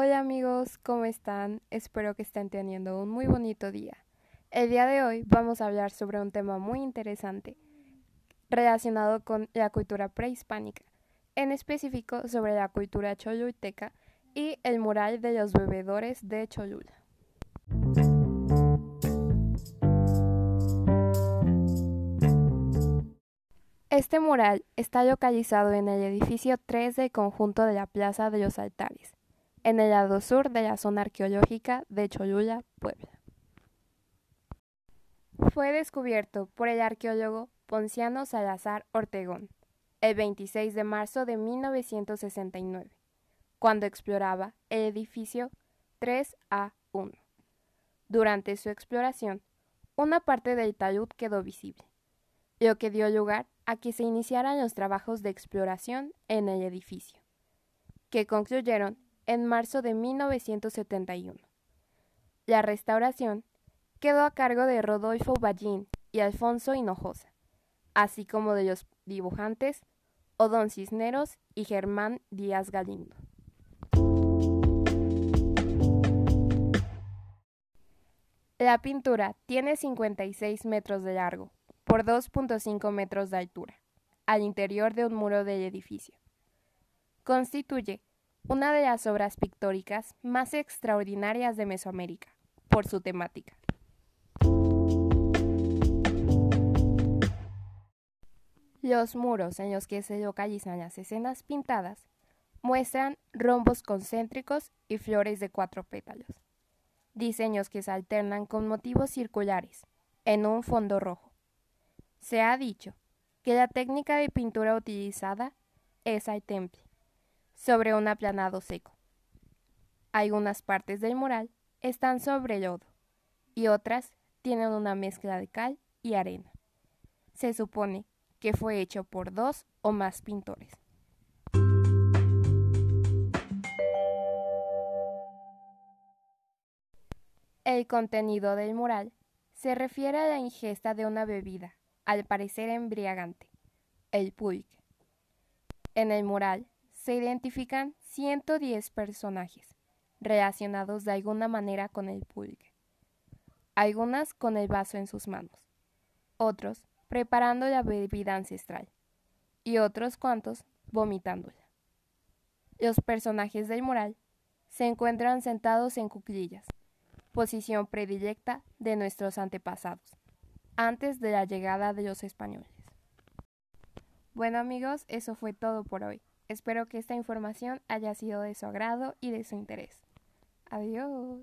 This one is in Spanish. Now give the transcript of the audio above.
Hola amigos, ¿cómo están? Espero que estén teniendo un muy bonito día. El día de hoy vamos a hablar sobre un tema muy interesante relacionado con la cultura prehispánica, en específico sobre la cultura cholulteca y el mural de los bebedores de Cholula. Este mural está localizado en el edificio 3 del conjunto de la Plaza de los Altares, en el lado sur de la zona arqueológica de Cholula, Puebla. Fue descubierto por el arqueólogo Ponciano Salazar Ortegón el 26 de marzo de 1969, cuando exploraba el edificio 3A1. Durante su exploración, una parte del talud quedó visible, lo que dio lugar a que se iniciaran los trabajos de exploración en el edificio, que concluyeron en marzo de 1971. La restauración quedó a cargo de Rodolfo Ballín y Alfonso Hinojosa, así como de los dibujantes Odón Cisneros y Germán Díaz Galindo. La pintura tiene 56 metros de largo por 2.5 metros de altura, al interior de un muro del edificio. Constituye una de las obras pictóricas más extraordinarias de Mesoamérica, por su temática. Los muros en los que se localizan las escenas pintadas muestran rombos concéntricos y flores de cuatro pétalos, diseños que se alternan con motivos circulares en un fondo rojo. Se ha dicho que la técnica de pintura utilizada es al temple, sobre un aplanado seco. Algunas partes del mural están sobre lodo y otras tienen una mezcla de cal y arena. Se supone que fue hecho por dos o más pintores. El contenido del mural se refiere a la ingesta de una bebida, al parecer embriagante, el pulque. En el mural se identifican 110 personajes relacionados de alguna manera con el pulque, algunas con el vaso en sus manos, otros preparando la bebida ancestral y otros cuantos vomitándola. Los personajes del mural se encuentran sentados en cuclillas, posición predilecta de nuestros antepasados, antes de la llegada de los españoles. Bueno amigos, eso fue todo por hoy. Espero que esta información haya sido de su agrado y de su interés. Adiós.